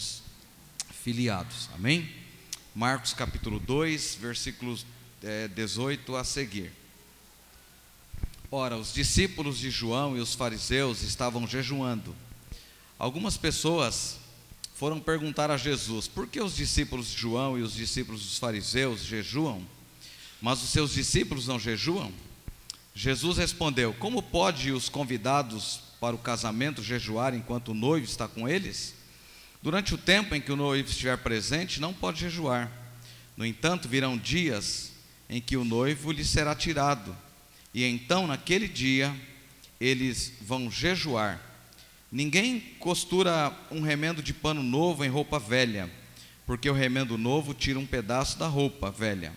somos filiados. Amém? Marcos capítulo 2, versículos é, 18 a seguir. Ora, os discípulos de João e os fariseus estavam jejuando. Algumas pessoas foram perguntar a Jesus: por que os discípulos de João e os discípulos dos fariseus jejuam, mas os seus discípulos não jejuam? Jesus respondeu: Como pode os convidados para o casamento jejuar enquanto o noivo está com eles? Durante o tempo em que o noivo estiver presente, não pode jejuar. No entanto, virão dias em que o noivo lhe será tirado, e então, naquele dia, eles vão jejuar. Ninguém costura um remendo de pano novo em roupa velha, porque o remendo novo tira um pedaço da roupa velha,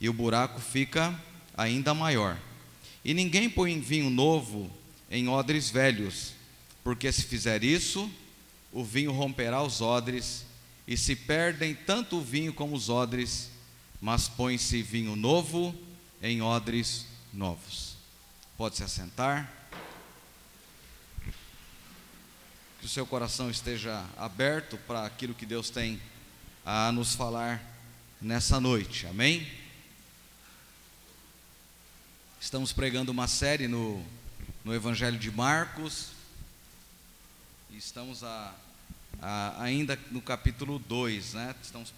e o buraco fica ainda maior. E ninguém põe vinho novo em odres velhos, porque se fizer isso, o vinho romperá os odres, e se perdem tanto o vinho como os odres, mas põe-se vinho novo em odres novos. Pode se assentar. Que o seu coração esteja aberto para aquilo que Deus tem a nos falar nessa noite. Amém? Estamos pregando uma série no, no Evangelho de Marcos. Estamos a, a, ainda no capítulo 2, né? Estamos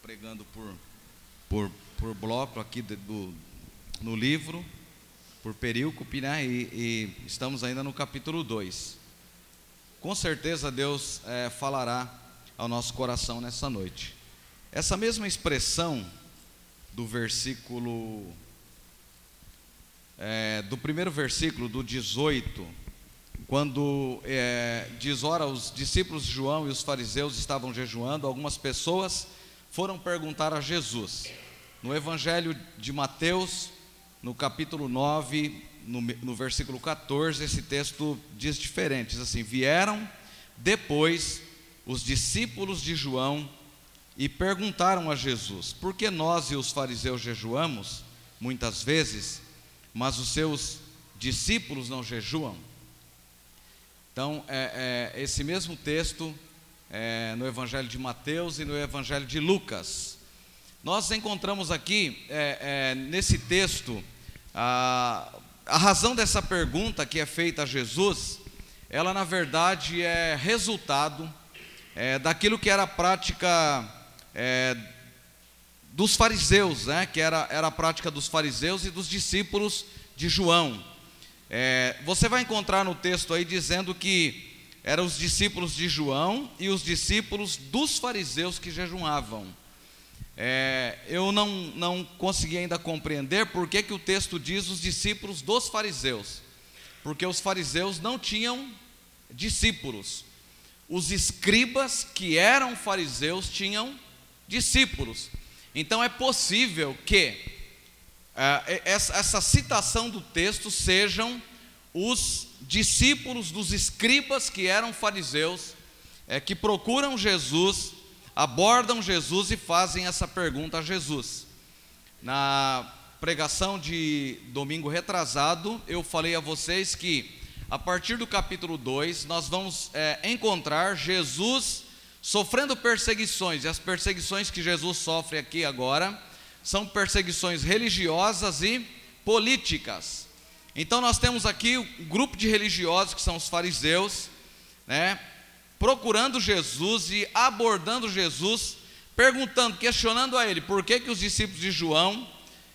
pregando por, por, por bloco aqui do, no livro, por perícope, né? E, e estamos ainda no capítulo 2. Com certeza Deus é, falará ao nosso coração nessa noite. Essa mesma expressão do versículo é, do primeiro versículo, do 18, quando é, diz: Ora, os discípulos de João e os fariseus estavam jejuando, algumas pessoas foram perguntar a Jesus. No Evangelho de Mateus, no capítulo 9, no, no versículo 14, esse texto diz diferente: diz assim: Vieram depois os discípulos de João e perguntaram a Jesus: Por que nós e os fariseus jejuamos muitas vezes? mas os seus discípulos não jejuam. Então, é, é, esse mesmo texto é, no Evangelho de Mateus e no Evangelho de Lucas. Nós encontramos aqui, é, é, nesse texto, a, a razão dessa pergunta que é feita a Jesus, ela na verdade é resultado é, daquilo que era a prática dos fariseus, né, que era, era a prática dos fariseus e dos discípulos de João. É, você vai encontrar no texto aí dizendo que eram os discípulos de João e os discípulos dos fariseus que jejuavam. É, eu não, não consegui ainda compreender por que, que o texto diz os discípulos dos fariseus, porque os fariseus não tinham discípulos. Os escribas que eram fariseus tinham discípulos. Então é possível que essa, essa citação do texto sejam os discípulos dos escribas que eram fariseus, é, que procuram Jesus, abordam Jesus e fazem essa pergunta a Jesus. Na pregação de domingo retrasado, eu falei a vocês que a partir do capítulo 2 nós vamos é, encontrar Jesus sofrendo perseguições, e as perseguições que Jesus sofre aqui agora são perseguições religiosas e políticas. Então nós temos aqui um grupo de religiosos que são os fariseus, né, procurando Jesus e abordando Jesus, perguntando, questionando a ele por que, que os discípulos de João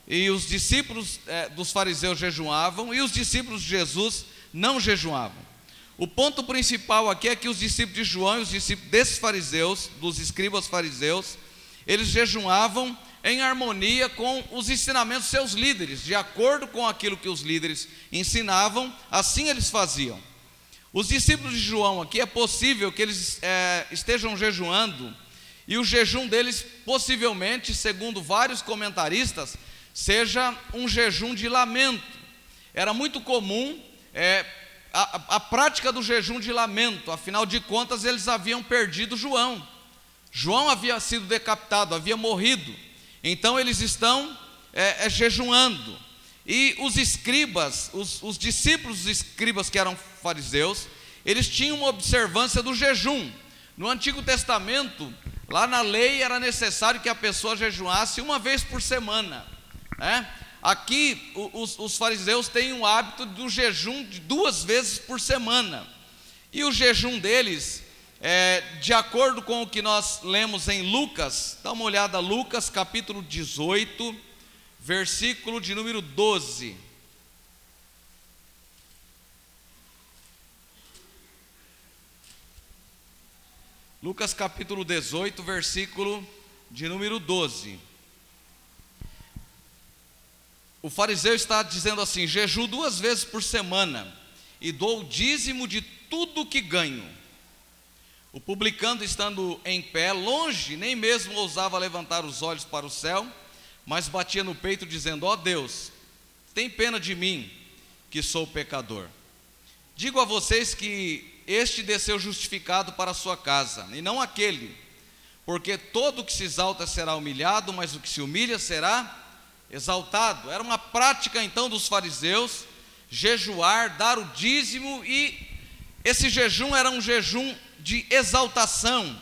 e os discípulos é, dos fariseus jejuavam e os discípulos de Jesus não jejuavam. O ponto principal aqui é que os discípulos de João e os discípulos desses fariseus, dos escribas fariseus, eles jejuavam em harmonia com os ensinamentos dos seus líderes, de acordo com aquilo que os líderes ensinavam, assim eles faziam. Os discípulos de João aqui é possível que eles é, estejam jejuando, e o jejum deles, possivelmente, segundo vários comentaristas, seja um jejum de lamento. Era muito comum é, a, a prática do jejum de lamento, afinal de contas, eles haviam perdido João. João havia sido decapitado, havia morrido. Então eles estão é, é, jejuando. E os escribas, os, os discípulos dos escribas que eram fariseus, eles tinham uma observância do jejum. No Antigo Testamento, lá na lei era necessário que a pessoa jejuasse uma vez por semana. Né? Aqui, os, os fariseus têm o hábito do jejum de duas vezes por semana. E o jejum deles, é, de acordo com o que nós lemos em Lucas, dá uma olhada, Lucas capítulo 18, versículo de número 12. Lucas capítulo 18, versículo de número 12. O fariseu está dizendo assim: jejuo duas vezes por semana e dou o dízimo de tudo que ganho. O publicano, estando em pé, longe, nem mesmo ousava levantar os olhos para o céu, mas batia no peito, dizendo: Ó oh Deus, tem pena de mim, que sou pecador. Digo a vocês que este desceu justificado para a sua casa, e não aquele, porque todo o que se exalta será humilhado, mas o que se humilha será exaltado. Era uma prática então dos fariseus jejuar, dar o dízimo e esse jejum era um jejum de exaltação.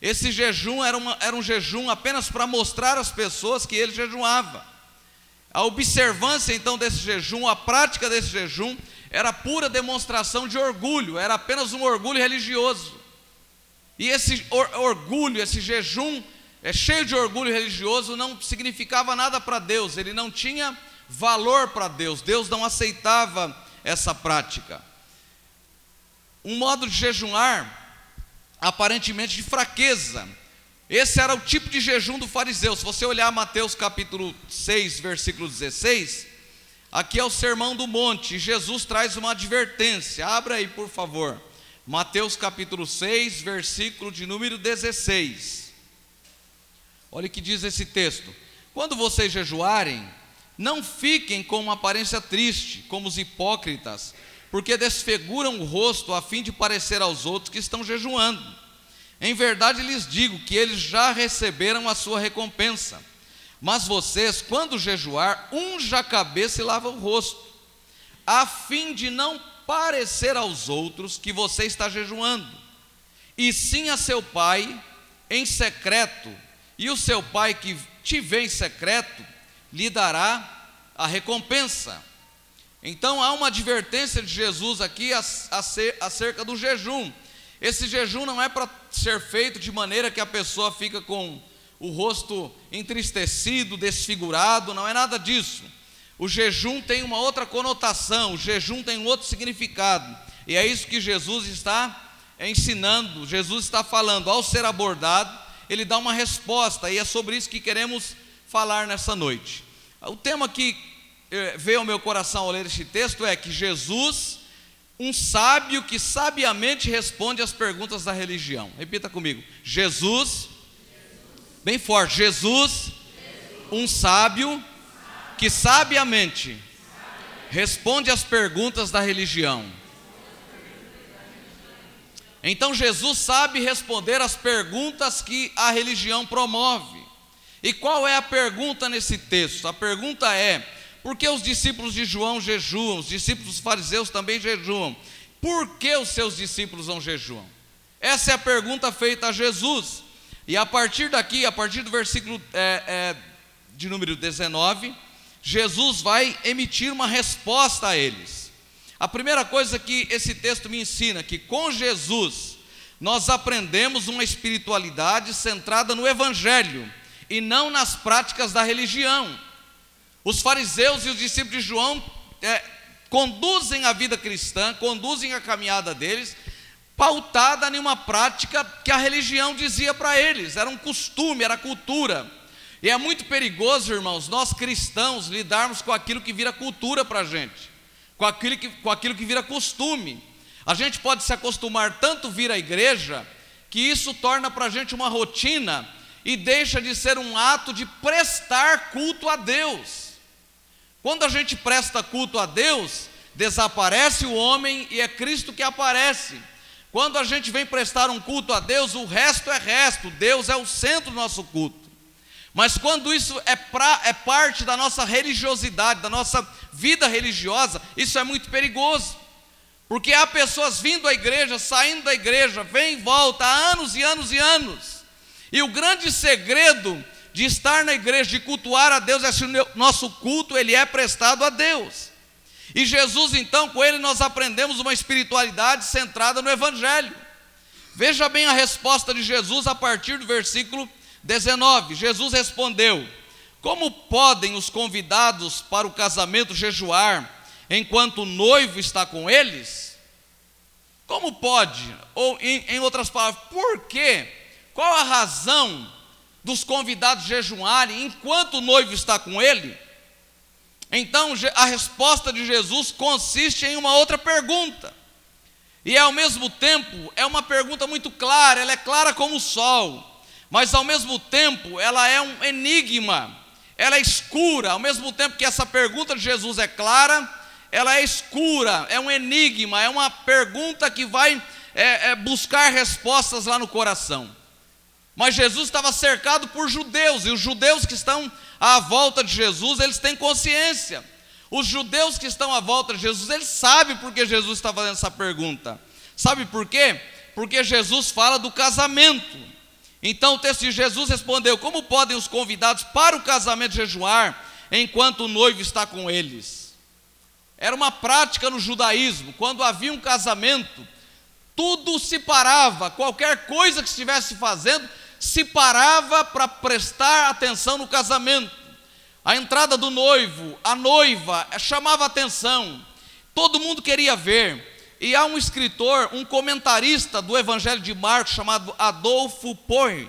Esse jejum era, uma, era um jejum apenas para mostrar às pessoas que ele jejuava. A observância então desse jejum, a prática desse jejum, era pura demonstração de orgulho, era apenas um orgulho religioso. E esse or, orgulho, esse jejum, é cheio de orgulho religioso, não significava nada para Deus, ele não tinha valor para Deus, Deus não aceitava essa prática. Um modo de jejuar, aparentemente de fraqueza, esse era o tipo de jejum do fariseu. Se você olhar Mateus capítulo 6, versículo 16, aqui é o sermão do monte, Jesus traz uma advertência. Abra aí, por favor. Mateus capítulo 6, versículo de número 16. Olha o que diz esse texto: Quando vocês jejuarem, não fiquem com uma aparência triste, como os hipócritas, porque desfiguram o rosto a fim de parecer aos outros que estão jejuando. Em verdade lhes digo que eles já receberam a sua recompensa. Mas vocês, quando jejuar, unja a cabeça e lava o rosto, a fim de não parecer aos outros que você está jejuando, e sim a seu pai em secreto e o seu pai que te vê em secreto lhe dará a recompensa. Então há uma advertência de Jesus aqui acerca do jejum. Esse jejum não é para ser feito de maneira que a pessoa fica com o rosto entristecido, desfigurado, não é nada disso. O jejum tem uma outra conotação, o jejum tem um outro significado. E é isso que Jesus está ensinando, Jesus está falando ao ser abordado ele dá uma resposta, e é sobre isso que queremos falar nessa noite. O tema que veio ao meu coração ao ler este texto é que Jesus, um sábio que sabiamente responde às perguntas da religião. Repita comigo: Jesus, bem forte, Jesus, um sábio que sabiamente responde às perguntas da religião. Então Jesus sabe responder as perguntas que a religião promove. E qual é a pergunta nesse texto? A pergunta é: por que os discípulos de João jejuam? Os discípulos dos fariseus também jejuam. Por que os seus discípulos não jejuam? Essa é a pergunta feita a Jesus. E a partir daqui, a partir do versículo é, é, de número 19, Jesus vai emitir uma resposta a eles. A primeira coisa que esse texto me ensina que com Jesus nós aprendemos uma espiritualidade centrada no evangelho e não nas práticas da religião. Os fariseus e os discípulos de João é, conduzem a vida cristã, conduzem a caminhada deles pautada em uma prática que a religião dizia para eles, era um costume, era cultura. E é muito perigoso, irmãos, nós cristãos lidarmos com aquilo que vira cultura para a gente com aquilo, que, com aquilo que vira costume. A gente pode se acostumar tanto vir à igreja, que isso torna para a gente uma rotina e deixa de ser um ato de prestar culto a Deus. Quando a gente presta culto a Deus, desaparece o homem e é Cristo que aparece. Quando a gente vem prestar um culto a Deus, o resto é resto, Deus é o centro do nosso culto. Mas quando isso é, pra, é parte da nossa religiosidade, da nossa vida religiosa, isso é muito perigoso. Porque há pessoas vindo à igreja, saindo da igreja, vem e volta há anos e anos e anos. E o grande segredo de estar na igreja, de cultuar a Deus, é se o nosso culto ele é prestado a Deus. E Jesus, então, com ele nós aprendemos uma espiritualidade centrada no Evangelho. Veja bem a resposta de Jesus a partir do versículo 19. Jesus respondeu: Como podem os convidados para o casamento jejuar enquanto o noivo está com eles? Como pode? Ou, em, em outras palavras, por quê? Qual a razão dos convidados jejuarem enquanto o noivo está com ele? Então, a resposta de Jesus consiste em uma outra pergunta. E ao mesmo tempo, é uma pergunta muito clara, ela é clara como o sol, mas ao mesmo tempo, ela é um enigma, ela é escura. Ao mesmo tempo que essa pergunta de Jesus é clara, ela é escura, é um enigma, é uma pergunta que vai é, é, buscar respostas lá no coração. Mas Jesus estava cercado por judeus, e os judeus que estão à volta de Jesus, eles têm consciência. Os judeus que estão à volta de Jesus, eles sabem por que Jesus está fazendo essa pergunta. Sabe por quê? Porque Jesus fala do casamento. Então o texto de Jesus respondeu: Como podem os convidados para o casamento jejuar enquanto o noivo está com eles? Era uma prática no judaísmo, quando havia um casamento, tudo se parava, qualquer coisa que estivesse fazendo, se parava para prestar atenção no casamento. A entrada do noivo, a noiva, chamava atenção, todo mundo queria ver. E há um escritor, um comentarista do Evangelho de Marcos, chamado Adolfo Porre.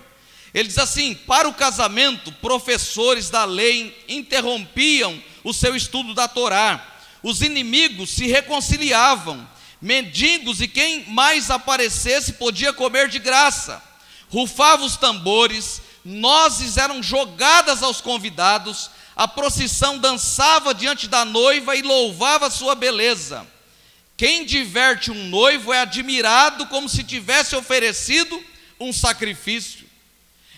Ele diz assim: para o casamento, professores da lei interrompiam o seu estudo da Torá os inimigos se reconciliavam, mendigos e quem mais aparecesse podia comer de graça. Rufavam os tambores, nozes eram jogadas aos convidados, a procissão dançava diante da noiva e louvava sua beleza. Quem diverte um noivo é admirado como se tivesse oferecido um sacrifício.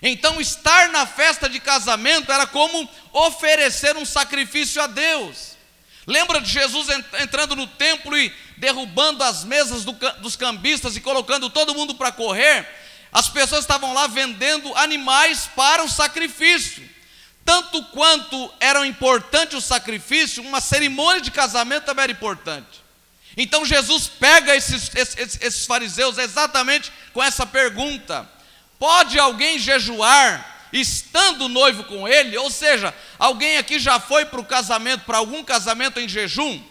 Então, estar na festa de casamento era como oferecer um sacrifício a Deus. Lembra de Jesus entrando no templo e derrubando as mesas do, dos cambistas e colocando todo mundo para correr? As pessoas estavam lá vendendo animais para o sacrifício. Tanto quanto era importante o sacrifício, uma cerimônia de casamento também era importante. Então Jesus pega esses, esses, esses fariseus exatamente com essa pergunta: pode alguém jejuar estando noivo com ele, ou seja, alguém aqui já foi para o casamento, para algum casamento em jejum?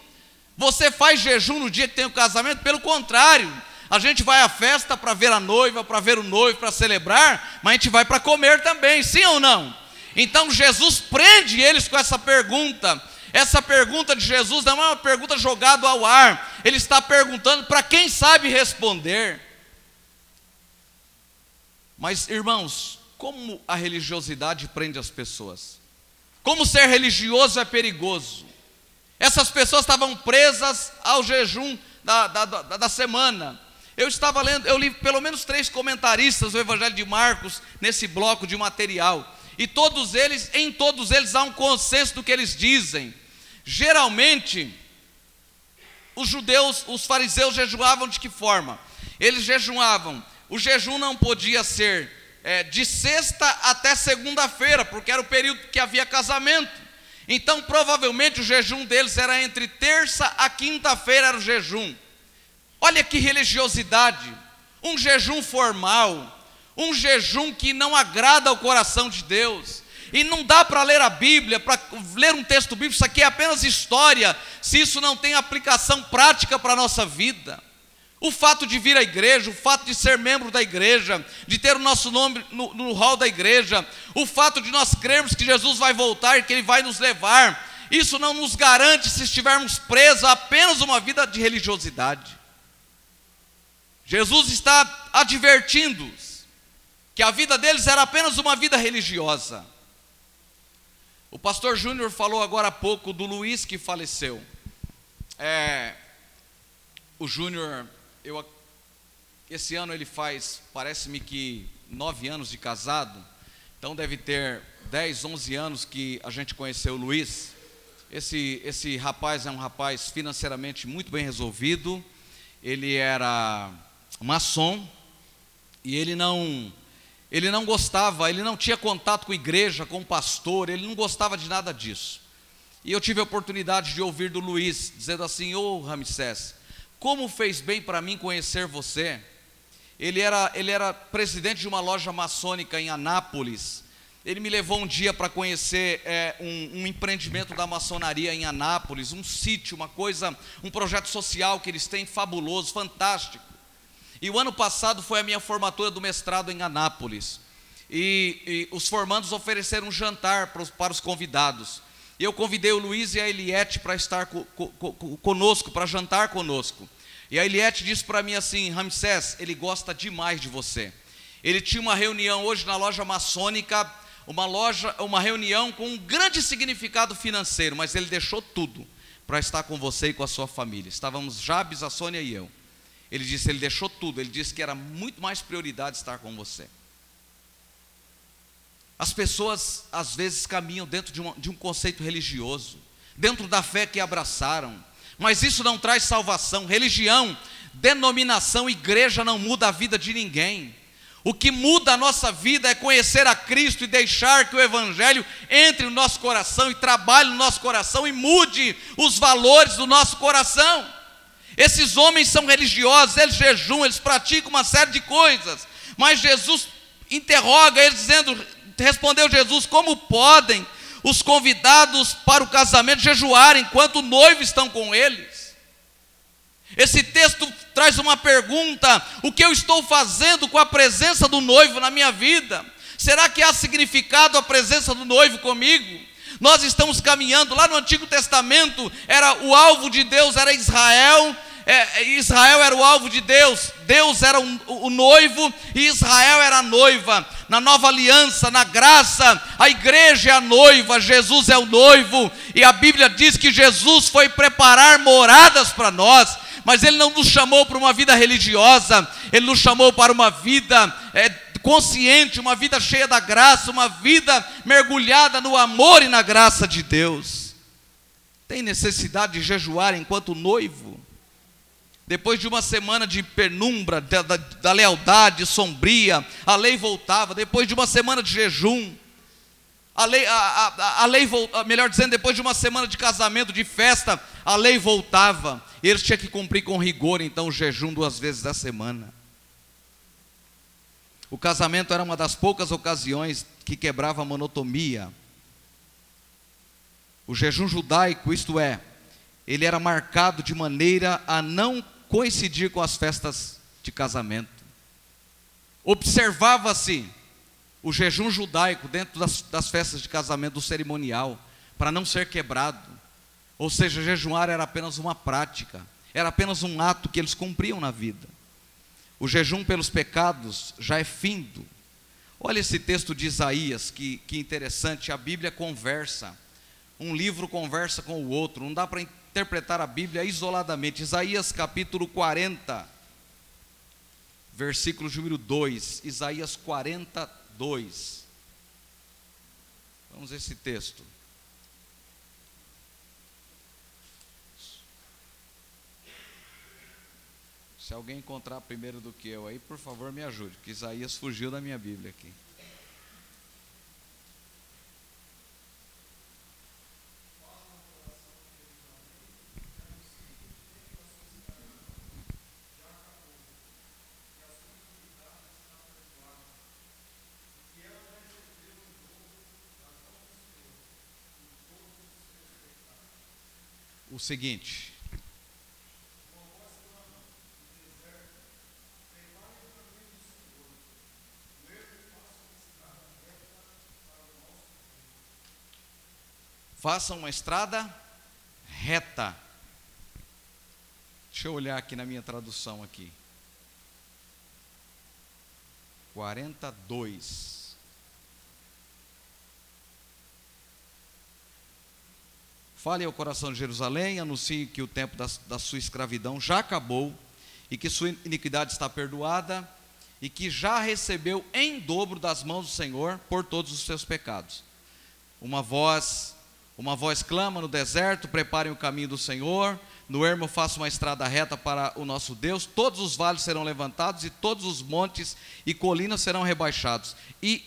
Você faz jejum no dia que tem o casamento? Pelo contrário, a gente vai à festa para ver a noiva, para ver o noivo, para celebrar, mas a gente vai para comer também, sim ou não? Então Jesus prende eles com essa pergunta. Essa pergunta de Jesus não é uma pergunta jogada ao ar, ele está perguntando para quem sabe responder. Mas, irmãos, como a religiosidade prende as pessoas. Como ser religioso é perigoso. Essas pessoas estavam presas ao jejum da, da, da, da semana. Eu estava lendo, eu li pelo menos três comentaristas do Evangelho de Marcos nesse bloco de material. E todos eles, em todos eles há um consenso do que eles dizem. Geralmente, os judeus, os fariseus jejuavam de que forma? Eles jejuavam. O jejum não podia ser é, de sexta até segunda-feira, porque era o período que havia casamento. Então, provavelmente, o jejum deles era entre terça a quinta-feira, era o jejum. Olha que religiosidade, um jejum formal, um jejum que não agrada ao coração de Deus. E não dá para ler a Bíblia, para ler um texto bíblico, isso aqui é apenas história, se isso não tem aplicação prática para a nossa vida. O fato de vir à igreja, o fato de ser membro da igreja, de ter o nosso nome no, no hall da igreja, o fato de nós crermos que Jesus vai voltar e que Ele vai nos levar, isso não nos garante se estivermos presos a apenas uma vida de religiosidade. Jesus está advertindo-os que a vida deles era apenas uma vida religiosa. O pastor Júnior falou agora há pouco do Luiz que faleceu. É, o Júnior eu, esse ano ele faz, parece-me que nove anos de casado, então deve ter 10, 11 anos que a gente conheceu o Luiz. Esse, esse rapaz é um rapaz financeiramente muito bem resolvido ele era maçom e ele não ele não gostava, ele não tinha contato com igreja, com pastor, ele não gostava de nada disso. E eu tive a oportunidade de ouvir do Luiz dizendo assim: "Ô oh, Ramsés, como fez bem para mim conhecer você?" Ele era ele era presidente de uma loja maçônica em Anápolis. Ele me levou um dia para conhecer é, um, um, empreendimento da maçonaria em Anápolis, um sítio, uma coisa, um projeto social que eles têm fabuloso, fantástico. E o ano passado foi a minha formatura do mestrado em Anápolis. E, e os formandos ofereceram um jantar para os, para os convidados. E eu convidei o Luiz e a Eliette para estar co, co, conosco, para jantar conosco. E a Eliette disse para mim assim: Ramsés, ele gosta demais de você. Ele tinha uma reunião hoje na loja maçônica uma loja, uma reunião com um grande significado financeiro, mas ele deixou tudo para estar com você e com a sua família. Estávamos Jabes, a Sônia e eu. Ele disse, ele deixou tudo, ele disse que era muito mais prioridade estar com você. As pessoas às vezes caminham dentro de, uma, de um conceito religioso, dentro da fé que abraçaram, mas isso não traz salvação. Religião, denominação, igreja não muda a vida de ninguém. O que muda a nossa vida é conhecer a Cristo e deixar que o Evangelho entre no nosso coração e trabalhe no nosso coração e mude os valores do nosso coração. Esses homens são religiosos, eles jejuam, eles praticam uma série de coisas, mas Jesus interroga eles dizendo, respondeu Jesus, como podem os convidados para o casamento jejuar enquanto o noivo estão com eles? Esse texto traz uma pergunta: o que eu estou fazendo com a presença do noivo na minha vida? Será que há significado a presença do noivo comigo? Nós estamos caminhando, lá no Antigo Testamento, era o alvo de Deus era Israel, é, Israel era o alvo de Deus, Deus era um, o noivo e Israel era a noiva. Na nova aliança, na graça, a igreja é a noiva, Jesus é o noivo, e a Bíblia diz que Jesus foi preparar moradas para nós mas Ele não nos chamou para uma vida religiosa, Ele nos chamou para uma vida é, consciente, uma vida cheia da graça, uma vida mergulhada no amor e na graça de Deus. Tem necessidade de jejuar enquanto noivo? Depois de uma semana de penumbra, da, da, da lealdade sombria, a lei voltava. Depois de uma semana de jejum, a lei, a, a, a lei, melhor dizendo, depois de uma semana de casamento, de festa, a lei voltava. Eles tinham que cumprir com rigor, então, o jejum duas vezes da semana. O casamento era uma das poucas ocasiões que quebrava a monotonia. O jejum judaico, isto é, ele era marcado de maneira a não coincidir com as festas de casamento. Observava-se o jejum judaico dentro das, das festas de casamento do cerimonial, para não ser quebrado. Ou seja, jejuar era apenas uma prática, era apenas um ato que eles cumpriam na vida. O jejum pelos pecados já é findo. Olha esse texto de Isaías, que, que interessante, a Bíblia conversa. Um livro conversa com o outro, não dá para interpretar a Bíblia isoladamente. Isaías capítulo 40, versículo número 2. Isaías 40, 2. Vamos a esse texto. Se alguém encontrar primeiro do que eu aí, por favor me ajude, porque Isaías fugiu da minha Bíblia aqui. o seguinte. Faça uma estrada reta. Deixa eu olhar aqui na minha tradução aqui. 42. Fale ao coração de Jerusalém, anuncie que o tempo da, da sua escravidão já acabou e que sua iniquidade está perdoada e que já recebeu em dobro das mãos do Senhor por todos os seus pecados. Uma voz, Uma voz clama no deserto: preparem o caminho do Senhor. No ermo, faça uma estrada reta para o nosso Deus. Todos os vales serão levantados, e todos os montes e colinas serão rebaixados. E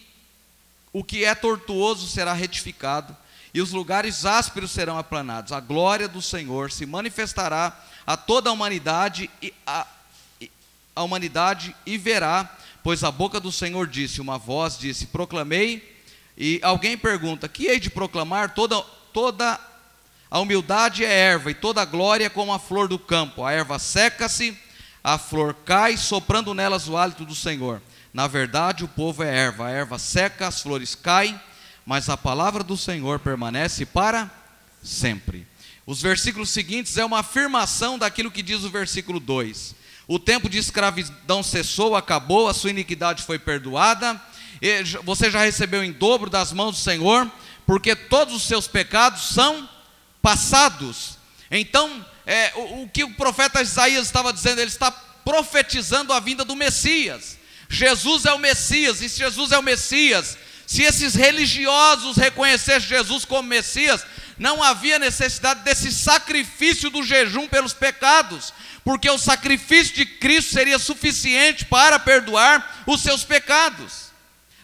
o que é tortuoso será retificado, e os lugares ásperos serão aplanados. A glória do Senhor se manifestará a toda a humanidade e a, a humanidade e verá, pois a boca do Senhor disse, uma voz disse: Proclamei. E alguém pergunta: Que hei de proclamar? Toda toda a humildade é erva, e toda a glória é como a flor do campo. A erva seca-se, a flor cai, soprando nelas o hálito do Senhor. Na verdade, o povo é erva, a erva seca, as flores caem, mas a palavra do Senhor permanece para sempre. Os versículos seguintes é uma afirmação daquilo que diz o versículo 2. O tempo de escravidão cessou, acabou, a sua iniquidade foi perdoada, você já recebeu em dobro das mãos do Senhor, porque todos os seus pecados são passados. Então, é, o, o que o profeta Isaías estava dizendo, ele está profetizando a vinda do Messias. Jesus é o Messias, e se Jesus é o Messias, se esses religiosos reconhecessem Jesus como Messias, não havia necessidade desse sacrifício do jejum pelos pecados, porque o sacrifício de Cristo seria suficiente para perdoar os seus pecados.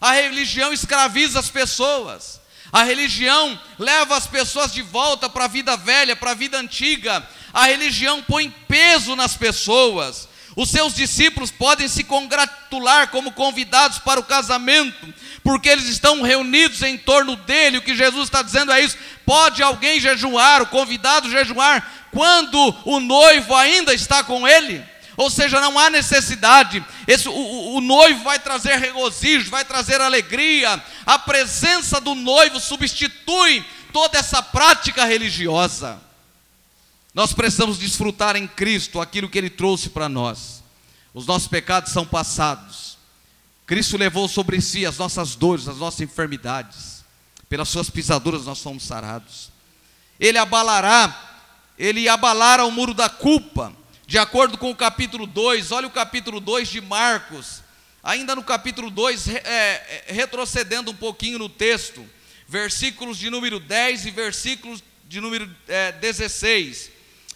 A religião escraviza as pessoas. A religião leva as pessoas de volta para a vida velha, para a vida antiga. A religião põe peso nas pessoas. Os seus discípulos podem se congratular como convidados para o casamento, porque eles estão reunidos em torno dele. O que Jesus está dizendo é isso: pode alguém jejuar, o convidado jejuar, quando o noivo ainda está com ele? Ou seja, não há necessidade. Esse, o, o noivo vai trazer regozijo, vai trazer alegria. A presença do noivo substitui toda essa prática religiosa. Nós precisamos desfrutar em Cristo aquilo que Ele trouxe para nós. Os nossos pecados são passados. Cristo levou sobre si as nossas dores, as nossas enfermidades. Pelas suas pisaduras nós somos sarados. Ele abalará, ele abalará o muro da culpa de acordo com o capítulo 2, olha o capítulo 2 de Marcos, ainda no capítulo 2, é, é, retrocedendo um pouquinho no texto, versículos de número 10 e versículos de número é, 16.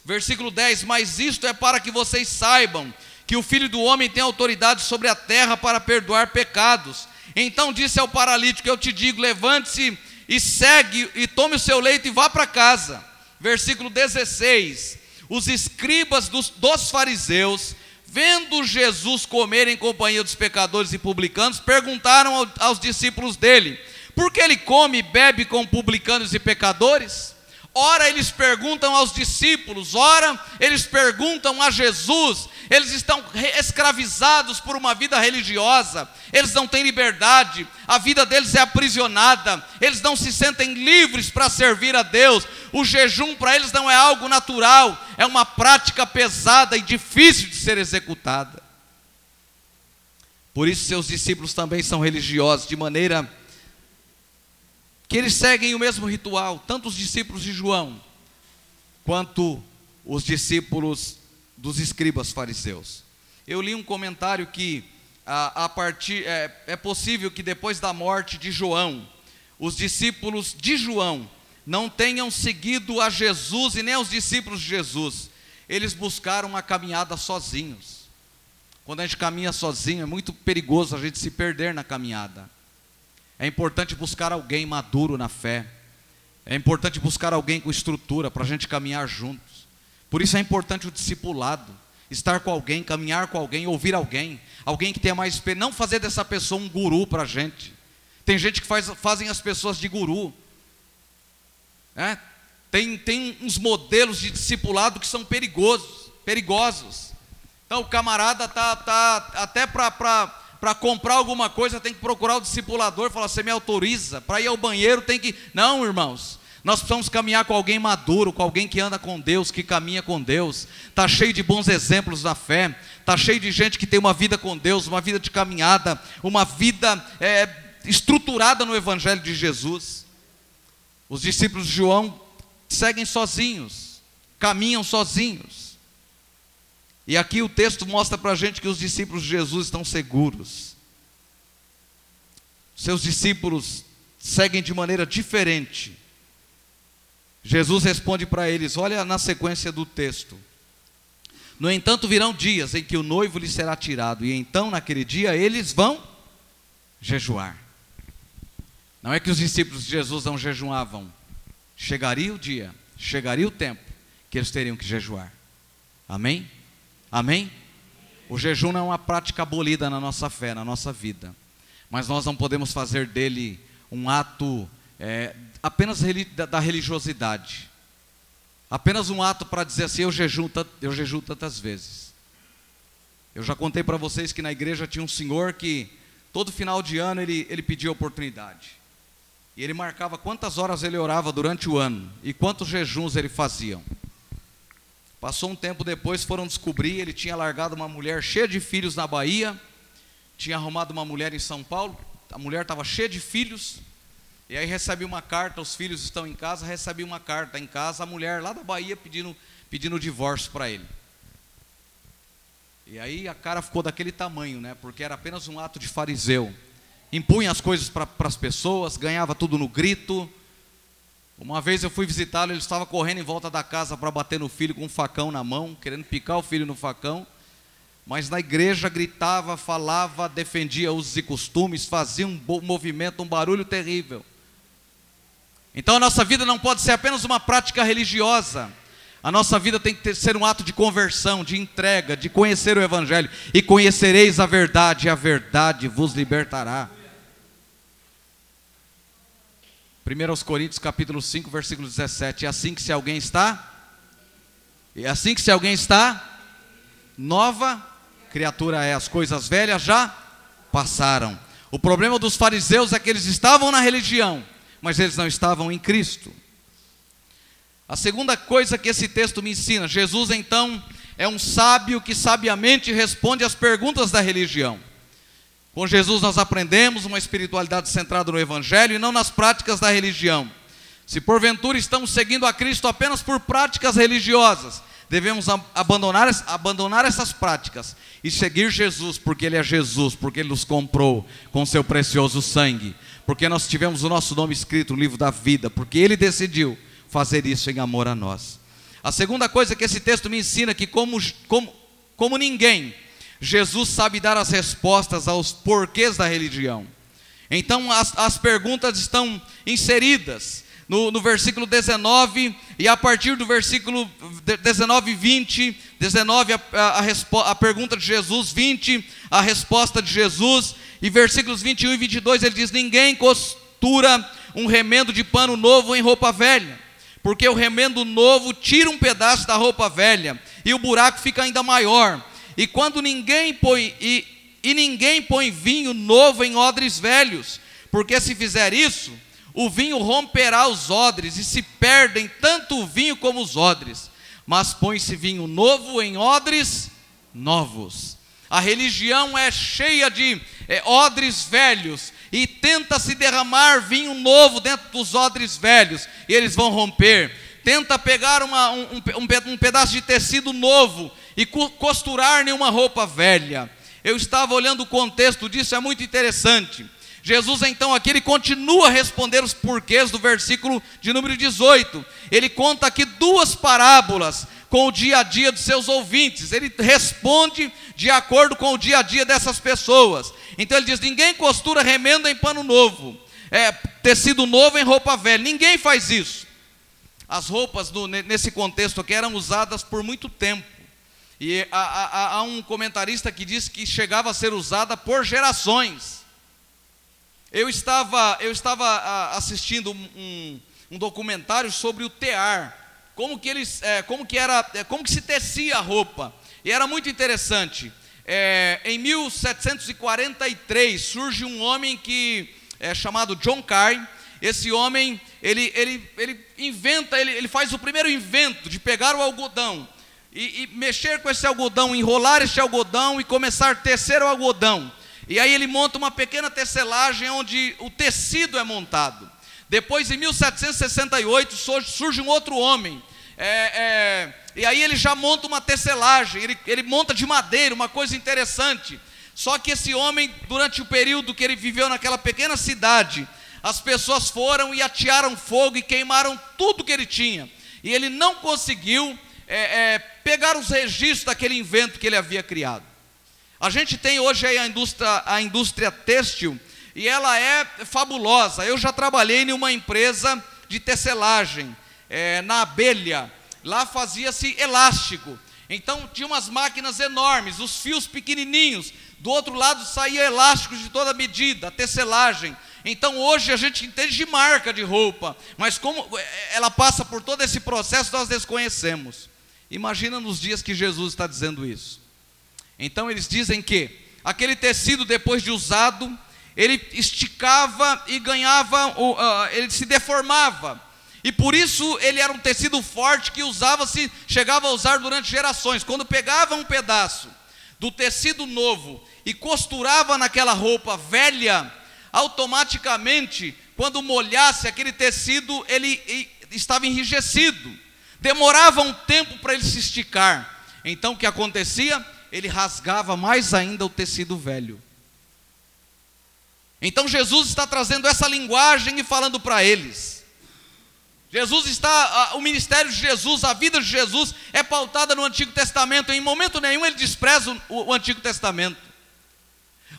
Versículo 10: Mas isto é para que vocês saibam que o filho do homem tem autoridade sobre a terra para perdoar pecados. Então disse ao paralítico: Eu te digo, levante-se e segue, e tome o seu leito e vá para casa. Versículo 16: os escribas dos, dos fariseus, vendo Jesus comer em companhia dos pecadores e publicanos, perguntaram ao, aos discípulos dele: por que ele come e bebe com publicanos e pecadores? Ora, eles perguntam aos discípulos, ora, eles perguntam a Jesus, eles estão escravizados por uma vida religiosa, eles não têm liberdade, a vida deles é aprisionada, eles não se sentem livres para servir a Deus, o jejum para eles não é algo natural, é uma prática pesada e difícil de ser executada. Por isso, seus discípulos também são religiosos, de maneira que eles seguem o mesmo ritual, tanto os discípulos de João, quanto os discípulos dos escribas fariseus. Eu li um comentário que a, a partir é, é possível que depois da morte de João, os discípulos de João não tenham seguido a Jesus e nem os discípulos de Jesus. Eles buscaram uma caminhada sozinhos. Quando a gente caminha sozinho, é muito perigoso a gente se perder na caminhada. É importante buscar alguém maduro na fé. É importante buscar alguém com estrutura para a gente caminhar juntos. Por isso é importante o discipulado. Estar com alguém, caminhar com alguém, ouvir alguém. Alguém que tenha mais experiência. Não fazer dessa pessoa um guru para a gente. Tem gente que faz, fazem as pessoas de guru. É? Tem, tem uns modelos de discipulado que são perigosos. perigosos. Então o camarada tá, tá até para para comprar alguma coisa tem que procurar o discipulador, falar, você me autoriza, para ir ao banheiro tem que. Não, irmãos. Nós precisamos caminhar com alguém maduro, com alguém que anda com Deus, que caminha com Deus. Está cheio de bons exemplos na fé. Está cheio de gente que tem uma vida com Deus, uma vida de caminhada, uma vida é, estruturada no Evangelho de Jesus. Os discípulos de João seguem sozinhos, caminham sozinhos. E aqui o texto mostra para a gente que os discípulos de Jesus estão seguros. Seus discípulos seguem de maneira diferente. Jesus responde para eles: olha na sequência do texto. No entanto, virão dias em que o noivo lhe será tirado, e então naquele dia eles vão jejuar. Não é que os discípulos de Jesus não jejuavam. Chegaria o dia, chegaria o tempo que eles teriam que jejuar. Amém? Amém? O jejum não é uma prática abolida na nossa fé, na nossa vida. Mas nós não podemos fazer dele um ato é, apenas da religiosidade. Apenas um ato para dizer assim, eu jejuo, eu jejuo tantas vezes. Eu já contei para vocês que na igreja tinha um senhor que todo final de ano ele, ele pedia oportunidade. E ele marcava quantas horas ele orava durante o ano e quantos jejuns ele fazia. Passou um tempo depois, foram descobrir, ele tinha largado uma mulher cheia de filhos na Bahia, tinha arrumado uma mulher em São Paulo, a mulher estava cheia de filhos, e aí recebe uma carta, os filhos estão em casa, recebe uma carta em casa, a mulher lá da Bahia pedindo, pedindo divórcio para ele. E aí a cara ficou daquele tamanho, né? Porque era apenas um ato de fariseu. Impunha as coisas para as pessoas, ganhava tudo no grito. Uma vez eu fui visitá-lo, ele estava correndo em volta da casa para bater no filho com um facão na mão, querendo picar o filho no facão. Mas na igreja gritava, falava, defendia usos e costumes, fazia um movimento, um barulho terrível. Então a nossa vida não pode ser apenas uma prática religiosa. A nossa vida tem que ter, ser um ato de conversão, de entrega, de conhecer o Evangelho. E conhecereis a verdade, e a verdade vos libertará. 1 Coríntios capítulo 5, versículo 17. É assim que se alguém está, é assim que se alguém está, nova criatura é, as coisas velhas já passaram. O problema dos fariseus é que eles estavam na religião, mas eles não estavam em Cristo. A segunda coisa que esse texto me ensina, Jesus então é um sábio que sabiamente responde às perguntas da religião. Com Jesus nós aprendemos uma espiritualidade centrada no Evangelho e não nas práticas da religião. Se porventura estamos seguindo a Cristo apenas por práticas religiosas, devemos abandonar, abandonar essas práticas e seguir Jesus, porque Ele é Jesus, porque Ele nos comprou com seu precioso sangue porque nós tivemos o nosso nome escrito no livro da vida, porque Ele decidiu fazer isso em amor a nós. A segunda coisa que esse texto me ensina é que, como, como, como ninguém, Jesus sabe dar as respostas aos porquês da religião. Então, as, as perguntas estão inseridas no, no, versículo 19, e a partir do versículo 19 e 20, 19 a, a, a, a pergunta de Jesus, 20 a resposta de Jesus, e versículos 21 e 22 ele diz: Ninguém costura um remendo de pano novo em roupa velha, porque o remendo novo tira um pedaço da roupa velha e o buraco fica ainda maior. E quando ninguém põe e, e ninguém põe vinho novo em odres velhos, porque se fizer isso, o vinho romperá os odres e se perdem tanto o vinho como os odres. Mas põe-se vinho novo em odres novos. A religião é cheia de é, odres velhos e tenta se derramar vinho novo dentro dos odres velhos e eles vão romper. Tenta pegar uma, um, um, um pedaço de tecido novo e costurar em uma roupa velha. Eu estava olhando o contexto disso, é muito interessante. Jesus então aqui ele continua a responder os porquês do versículo de número 18. Ele conta aqui duas parábolas com o dia a dia dos seus ouvintes. Ele responde de acordo com o dia a dia dessas pessoas. Então ele diz: ninguém costura remendo em pano novo, é, tecido novo em roupa velha. Ninguém faz isso. As roupas do, nesse contexto aqui eram usadas por muito tempo. E há, há, há, um comentarista que diz que chegava a ser usada por gerações. Eu estava, eu estava assistindo um, um documentário sobre o tear, como que eles, é, como que era, é, como que se tecia a roupa. E era muito interessante. É, em 1743 surge um homem que é chamado John Carr. Esse homem ele, ele, ele inventa, ele, ele faz o primeiro invento de pegar o algodão e, e mexer com esse algodão, enrolar esse algodão e começar a tecer o algodão. E aí ele monta uma pequena tecelagem onde o tecido é montado. Depois, em 1768, surge um outro homem. É, é, e aí ele já monta uma tecelagem, ele, ele monta de madeira, uma coisa interessante. Só que esse homem, durante o período que ele viveu naquela pequena cidade, as pessoas foram e atearam fogo e queimaram tudo que ele tinha. E ele não conseguiu é, é, os registros daquele invento que ele havia criado. A gente tem hoje a indústria, a indústria têxtil e ela é fabulosa. Eu já trabalhei em uma empresa de tecelagem, é, na abelha. Lá fazia-se elástico. Então tinha umas máquinas enormes, os fios pequenininhos. Do outro lado saía elásticos de toda medida, tecelagem. Então hoje a gente entende de marca de roupa, mas como é, ela passa por todo esse processo, nós desconhecemos. Imagina nos dias que Jesus está dizendo isso. Então eles dizem que aquele tecido depois de usado, ele esticava e ganhava, uh, ele se deformava. E por isso ele era um tecido forte que usava-se, chegava a usar durante gerações. Quando pegava um pedaço do tecido novo e costurava naquela roupa velha, automaticamente, quando molhasse aquele tecido, ele estava enrijecido. Demorava um tempo para ele se esticar. Então o que acontecia? Ele rasgava mais ainda o tecido velho. Então Jesus está trazendo essa linguagem e falando para eles. Jesus está, o ministério de Jesus, a vida de Jesus é pautada no Antigo Testamento. Em momento nenhum ele despreza o, o Antigo Testamento.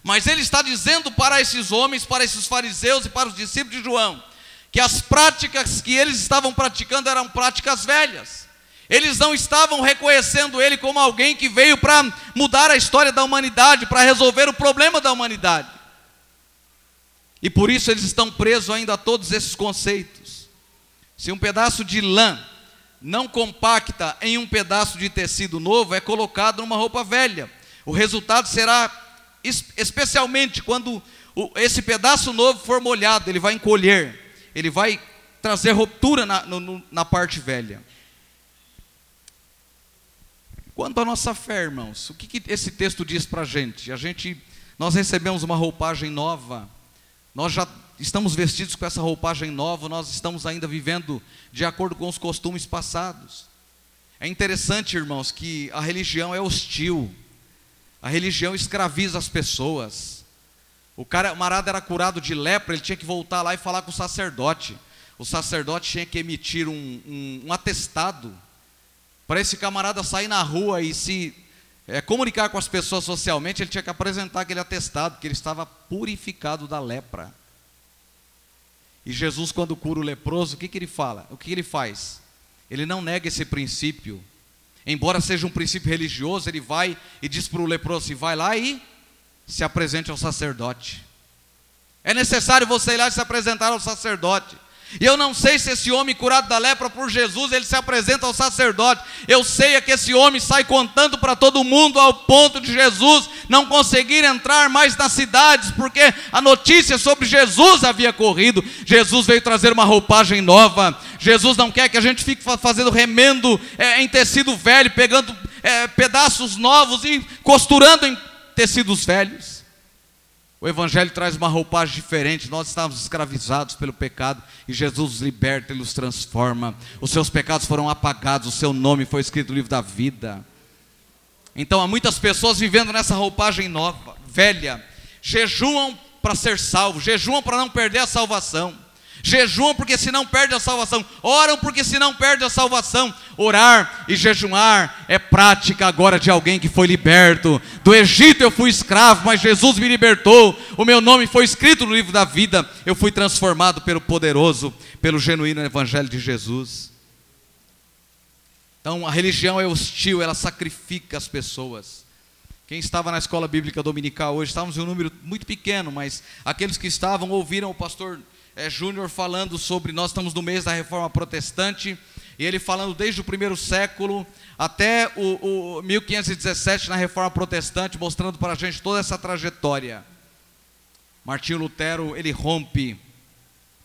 Mas ele está dizendo para esses homens, para esses fariseus e para os discípulos de João, que as práticas que eles estavam praticando eram práticas velhas. Eles não estavam reconhecendo ele como alguém que veio para mudar a história da humanidade, para resolver o problema da humanidade. E por isso eles estão presos ainda a todos esses conceitos. Se um pedaço de lã não compacta em um pedaço de tecido novo, é colocado numa roupa velha. O resultado será, especialmente quando esse pedaço novo for molhado, ele vai encolher, ele vai trazer ruptura na, no, na parte velha. Quanto à nossa fé, irmãos, o que, que esse texto diz para a gente? A gente, nós recebemos uma roupagem nova, nós já estamos vestidos com essa roupagem nova, nós estamos ainda vivendo de acordo com os costumes passados. É interessante, irmãos, que a religião é hostil. A religião escraviza as pessoas. O cara, o marada era curado de lepra, ele tinha que voltar lá e falar com o sacerdote. O sacerdote tinha que emitir um, um, um atestado para esse camarada sair na rua e se é, comunicar com as pessoas socialmente, ele tinha que apresentar aquele atestado, que ele estava purificado da lepra. E Jesus, quando cura o leproso, o que, que ele fala? O que, que ele faz? Ele não nega esse princípio. Embora seja um princípio religioso, ele vai e diz para o leproso: assim, vai lá e se apresente ao sacerdote. É necessário você ir lá se apresentar ao sacerdote. E eu não sei se esse homem curado da lepra por Jesus, ele se apresenta ao sacerdote. Eu sei é que esse homem sai contando para todo mundo ao ponto de Jesus não conseguir entrar mais nas cidades, porque a notícia sobre Jesus havia corrido. Jesus veio trazer uma roupagem nova. Jesus não quer que a gente fique fazendo remendo é, em tecido velho, pegando é, pedaços novos e costurando em tecidos velhos. O Evangelho traz uma roupagem diferente. Nós estávamos escravizados pelo pecado e Jesus os liberta e os transforma. Os seus pecados foram apagados, o seu nome foi escrito no livro da vida. Então há muitas pessoas vivendo nessa roupagem nova, velha, jejuam para ser salvo, jejuam para não perder a salvação jejuam porque senão perde a salvação, oram porque senão perde a salvação. Orar e jejuar é prática agora de alguém que foi liberto. Do Egito eu fui escravo, mas Jesus me libertou. O meu nome foi escrito no livro da vida. Eu fui transformado pelo poderoso, pelo genuíno evangelho de Jesus. Então a religião é hostil, ela sacrifica as pessoas. Quem estava na escola bíblica dominical hoje, estávamos em um número muito pequeno, mas aqueles que estavam ouviram o pastor é, Júnior falando sobre, nós estamos no mês da reforma protestante, e ele falando desde o primeiro século até o, o 1517 na reforma protestante, mostrando para a gente toda essa trajetória. Martinho Lutero, ele rompe.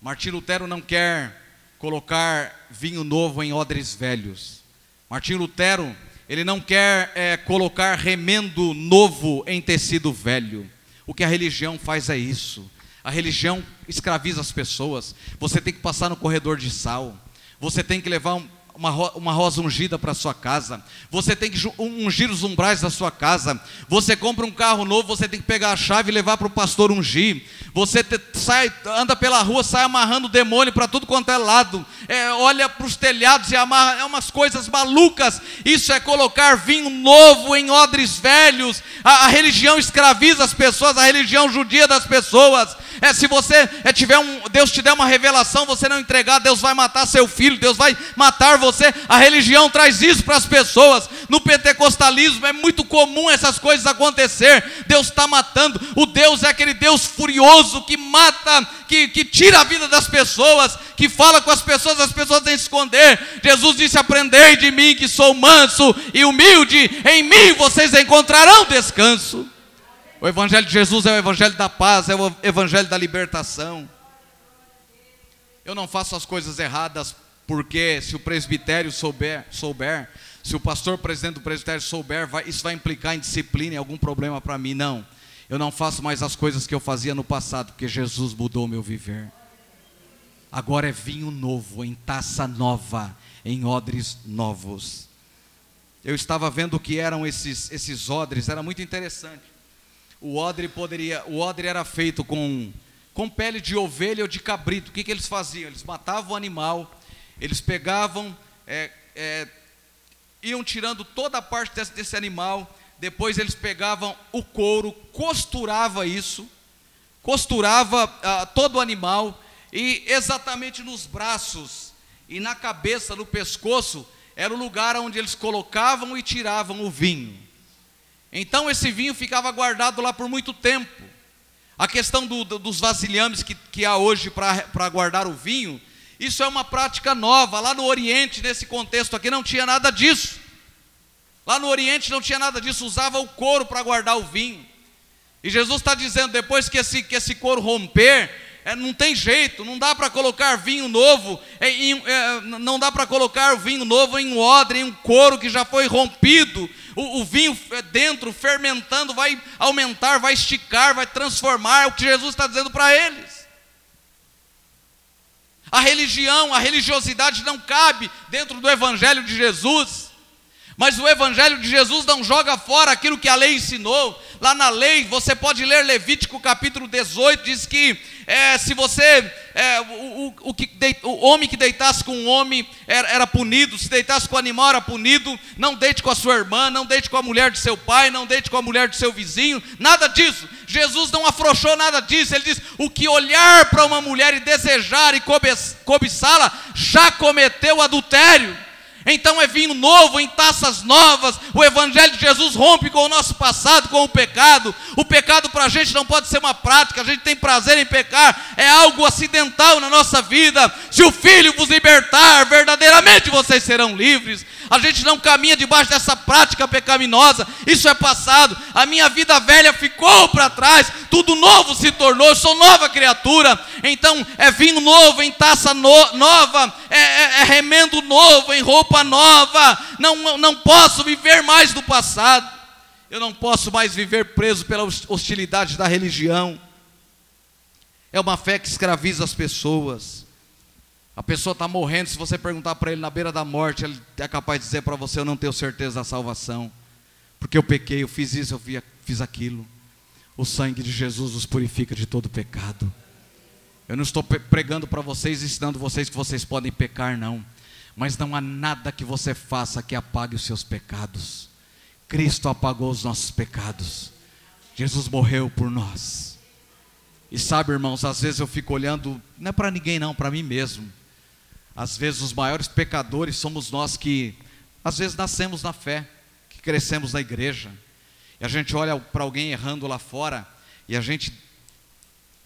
Martinho Lutero não quer colocar vinho novo em odres velhos. Martinho Lutero, ele não quer é, colocar remendo novo em tecido velho. O que a religião faz é isso a religião escraviza as pessoas. Você tem que passar no corredor de sal. Você tem que levar um, uma, uma rosa ungida para sua casa. Você tem que ungir os umbrais da sua casa. Você compra um carro novo, você tem que pegar a chave e levar para o pastor ungir. Você sai, anda pela rua, sai amarrando demônio para tudo quanto é lado. É, olha para os telhados e amarra. É umas coisas malucas. Isso é colocar vinho novo em odres velhos. A, a religião escraviza as pessoas, a religião judia das pessoas. É, se você é, tiver um, Deus te der uma revelação, você não entregar, Deus vai matar seu filho, Deus vai matar você. A religião traz isso para as pessoas. No pentecostalismo é muito comum essas coisas acontecer. Deus está matando. O Deus é aquele Deus furioso que mata, que, que tira a vida das pessoas, que fala com as pessoas, as pessoas têm que esconder. Jesus disse: Aprendei de mim que sou manso e humilde, em mim vocês encontrarão descanso. O Evangelho de Jesus é o Evangelho da paz, é o Evangelho da libertação. Eu não faço as coisas erradas porque se o presbitério souber, souber se o pastor presidente do presbitério souber, vai, isso vai implicar em disciplina, em algum problema para mim. Não. Eu não faço mais as coisas que eu fazia no passado, porque Jesus mudou meu viver. Agora é vinho novo, em taça nova, em odres novos. Eu estava vendo o que eram esses, esses odres, era muito interessante. O odre poderia, o odre era feito com, com pele de ovelha ou de cabrito. O que, que eles faziam? Eles matavam o animal, eles pegavam, é, é, iam tirando toda a parte desse, desse animal, depois eles pegavam o couro, costurava isso, costurava ah, todo o animal e exatamente nos braços e na cabeça, no pescoço, era o lugar onde eles colocavam e tiravam o vinho. Então esse vinho ficava guardado lá por muito tempo. A questão do, do, dos vasilhames que, que há hoje para guardar o vinho, isso é uma prática nova. Lá no Oriente, nesse contexto aqui, não tinha nada disso. Lá no Oriente não tinha nada disso, usava o couro para guardar o vinho. E Jesus está dizendo: depois que esse, que esse couro romper, é, não tem jeito, não dá para colocar vinho novo, é, é, não dá para colocar vinho novo em um odre, em um couro que já foi rompido. O, o vinho é, dentro, fermentando, vai aumentar, vai esticar, vai transformar. É o que Jesus está dizendo para eles. A religião, a religiosidade não cabe dentro do Evangelho de Jesus. Mas o Evangelho de Jesus não joga fora aquilo que a lei ensinou. Lá na lei, você pode ler Levítico capítulo 18, diz que é, se você, é, o, o, que, o homem que deitasse com um homem era, era, punido, se deitasse com o animal era punido, não deite com a sua irmã, não deite com a mulher de seu pai, não deite com a mulher de seu vizinho, nada disso. Jesus não afrouxou nada disso, ele diz: o que olhar para uma mulher e desejar e cobiçá-la, já cometeu adultério. Então é vinho novo em taças novas. O Evangelho de Jesus rompe com o nosso passado, com o pecado. O pecado para a gente não pode ser uma prática, a gente tem prazer em pecar, é algo acidental na nossa vida. Se o Filho vos libertar, verdadeiramente vocês serão livres. A gente não caminha debaixo dessa prática pecaminosa, isso é passado. A minha vida velha ficou para trás, tudo novo se tornou, eu sou nova criatura. Então é vinho novo em taça no, nova, é, é, é remendo novo em roupa nova. Não, não posso viver mais do passado, eu não posso mais viver preso pela hostilidade da religião. É uma fé que escraviza as pessoas. A pessoa está morrendo, se você perguntar para ele na beira da morte, ele é capaz de dizer para você: Eu não tenho certeza da salvação, porque eu pequei, eu fiz isso, eu fiz aquilo. O sangue de Jesus nos purifica de todo pecado. Eu não estou pregando para vocês, ensinando vocês que vocês podem pecar, não. Mas não há nada que você faça que apague os seus pecados. Cristo apagou os nossos pecados. Jesus morreu por nós. E sabe, irmãos, às vezes eu fico olhando, não é para ninguém, não, para mim mesmo. Às vezes os maiores pecadores somos nós que, às vezes, nascemos na fé, que crescemos na igreja, e a gente olha para alguém errando lá fora, e a gente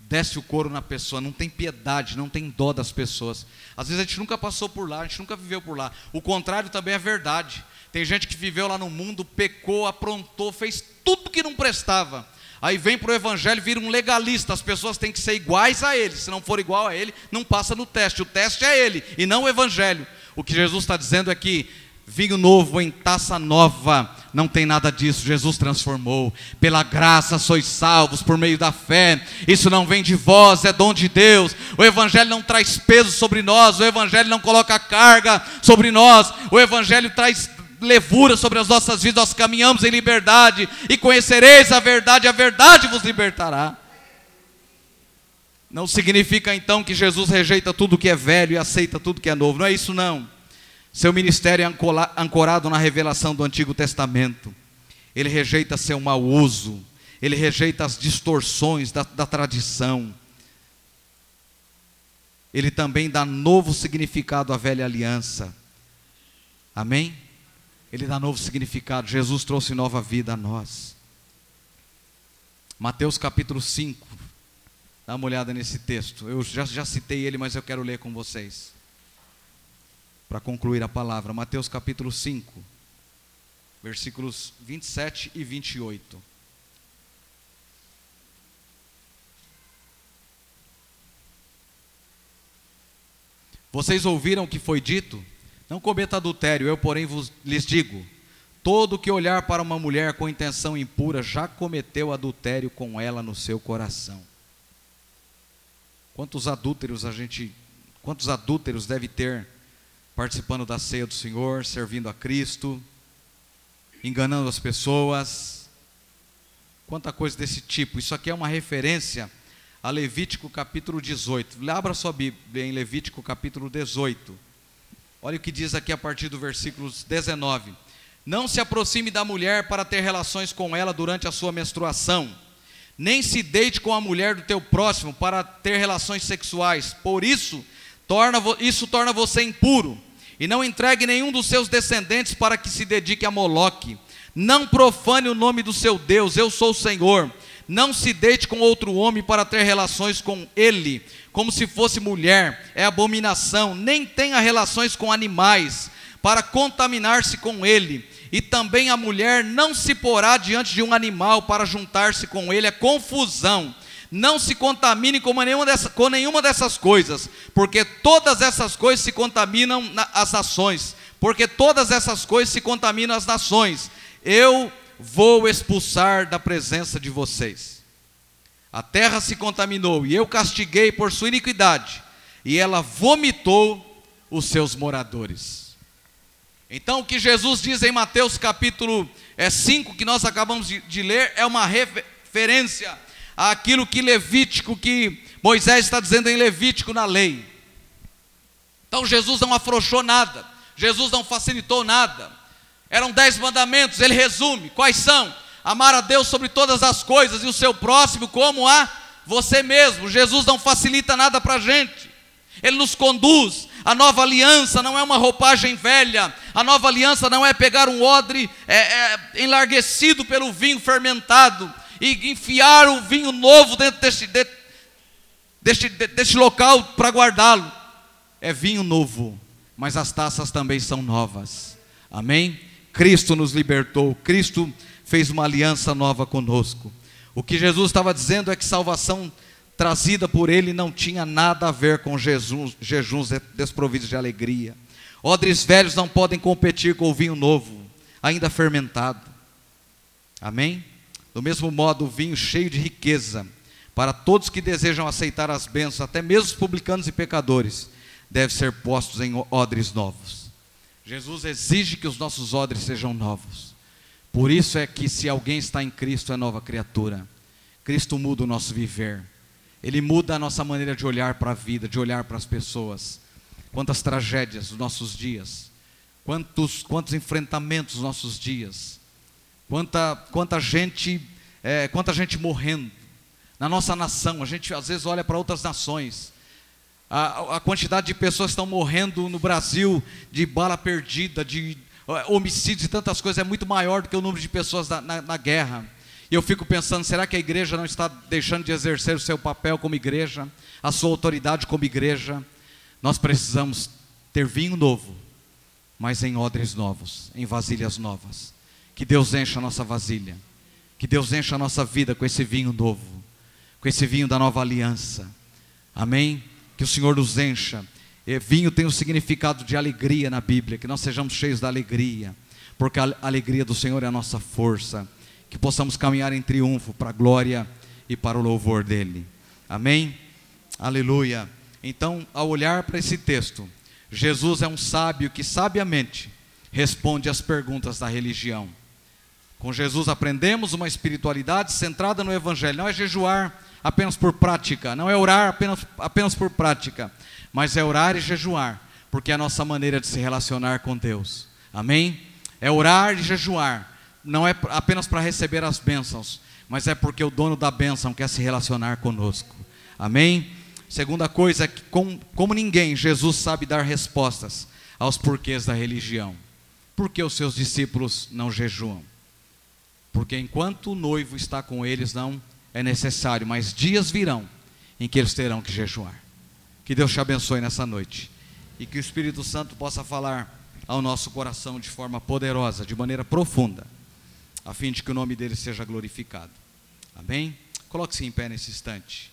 desce o couro na pessoa, não tem piedade, não tem dó das pessoas. Às vezes a gente nunca passou por lá, a gente nunca viveu por lá. O contrário também é verdade. Tem gente que viveu lá no mundo, pecou, aprontou, fez tudo que não prestava. Aí vem para o evangelho, vira um legalista. As pessoas têm que ser iguais a ele. Se não for igual a ele, não passa no teste. O teste é ele e não o evangelho. O que Jesus está dizendo é que vinho novo em taça nova, Não tem nada disso, Jesus transformou. Pela graça sois salvos por meio da fé. Isso não vem de vós, é dom de Deus. O Evangelho não traz peso sobre nós, o Evangelho não coloca carga sobre nós, o Evangelho traz levura sobre as nossas vidas, nós caminhamos em liberdade e conhecereis a verdade, a verdade vos libertará. Não significa então que Jesus rejeita tudo que é velho e aceita tudo que é novo, não é isso não. Seu ministério é ancorado na revelação do Antigo Testamento. Ele rejeita seu mau uso, ele rejeita as distorções da, da tradição. Ele também dá novo significado à velha aliança. Amém? Ele dá novo significado. Jesus trouxe nova vida a nós. Mateus capítulo 5. Dá uma olhada nesse texto. Eu já, já citei ele, mas eu quero ler com vocês para concluir a palavra. Mateus capítulo 5, versículos 27 e 28. Vocês ouviram o que foi dito? Não cometa adultério, eu, porém, vos, lhes digo: todo que olhar para uma mulher com intenção impura já cometeu adultério com ela no seu coração. Quantos adúlteros a gente, quantos adúlteros deve ter participando da ceia do Senhor, servindo a Cristo, enganando as pessoas. Quanta coisa desse tipo. Isso aqui é uma referência a Levítico capítulo 18. Abra sua Bíblia em Levítico capítulo 18. Olha o que diz aqui a partir do versículo 19. Não se aproxime da mulher para ter relações com ela durante a sua menstruação, nem se deite com a mulher do teu próximo para ter relações sexuais. Por isso, torna, isso torna você impuro. E não entregue nenhum dos seus descendentes para que se dedique a Moloque. Não profane o nome do seu Deus, eu sou o Senhor. Não se deite com outro homem para ter relações com ele, como se fosse mulher, é abominação. Nem tenha relações com animais, para contaminar-se com ele. E também a mulher não se porá diante de um animal para juntar-se com ele, é confusão não se contamine com nenhuma, dessa, com nenhuma dessas coisas, porque todas essas coisas se contaminam na, as nações, porque todas essas coisas se contaminam as nações. Eu vou expulsar da presença de vocês. A terra se contaminou e eu castiguei por sua iniquidade, e ela vomitou os seus moradores. Então, o que Jesus diz em Mateus capítulo é, 5, que nós acabamos de, de ler, é uma referência aquilo que Levítico, que Moisés está dizendo em Levítico na lei. Então Jesus não afrouxou nada, Jesus não facilitou nada. Eram dez mandamentos, ele resume: quais são? Amar a Deus sobre todas as coisas e o seu próximo como a você mesmo. Jesus não facilita nada para a gente, ele nos conduz. A nova aliança não é uma roupagem velha, a nova aliança não é pegar um odre é, é, enlarguecido pelo vinho fermentado, e enfiar o vinho novo dentro deste, de, deste, de, deste local para guardá-lo. É vinho novo, mas as taças também são novas. Amém? Cristo nos libertou, Cristo fez uma aliança nova conosco. O que Jesus estava dizendo é que salvação trazida por Ele não tinha nada a ver com Jesus, jejuns desprovidos de alegria. Odres velhos não podem competir com o vinho novo, ainda fermentado. Amém? Do mesmo modo, o vinho cheio de riqueza, para todos que desejam aceitar as bênçãos, até mesmo os publicanos e pecadores, deve ser postos em odres novos. Jesus exige que os nossos odres sejam novos. Por isso é que se alguém está em Cristo é nova criatura. Cristo muda o nosso viver. Ele muda a nossa maneira de olhar para a vida, de olhar para as pessoas. Quantas tragédias dos nossos dias. Quantos, quantos enfrentamentos dos nossos dias quanta, quanta gente, é, quanta gente morrendo. Na nossa nação, a gente às vezes olha para outras nações. A, a quantidade de pessoas que estão morrendo no Brasil de bala perdida, de é, homicídios e tantas coisas é muito maior do que o número de pessoas na, na, na guerra. E eu fico pensando, será que a igreja não está deixando de exercer o seu papel como igreja, a sua autoridade como igreja? Nós precisamos ter vinho novo, mas em odres novos, em vasilhas novas. Que Deus encha a nossa vasilha. Que Deus encha a nossa vida com esse vinho novo, com esse vinho da nova aliança. Amém? Que o Senhor nos encha. E vinho tem o um significado de alegria na Bíblia, que nós sejamos cheios da alegria. porque a alegria do Senhor é a nossa força, que possamos caminhar em triunfo para a glória e para o louvor dele. Amém? Aleluia. Então, ao olhar para esse texto, Jesus é um sábio que sabiamente responde às perguntas da religião. Com Jesus aprendemos uma espiritualidade centrada no Evangelho. Não é jejuar apenas por prática, não é orar apenas, apenas por prática, mas é orar e jejuar, porque é a nossa maneira de se relacionar com Deus. Amém? É orar e jejuar, não é apenas para receber as bênçãos, mas é porque o dono da bênção quer se relacionar conosco. Amém? Segunda coisa é que, como, como ninguém, Jesus sabe dar respostas aos porquês da religião. Por que os seus discípulos não jejuam? Porque enquanto o noivo está com eles, não é necessário, mas dias virão em que eles terão que jejuar. Que Deus te abençoe nessa noite e que o Espírito Santo possa falar ao nosso coração de forma poderosa, de maneira profunda, a fim de que o nome dele seja glorificado. Amém? Coloque-se em pé nesse instante.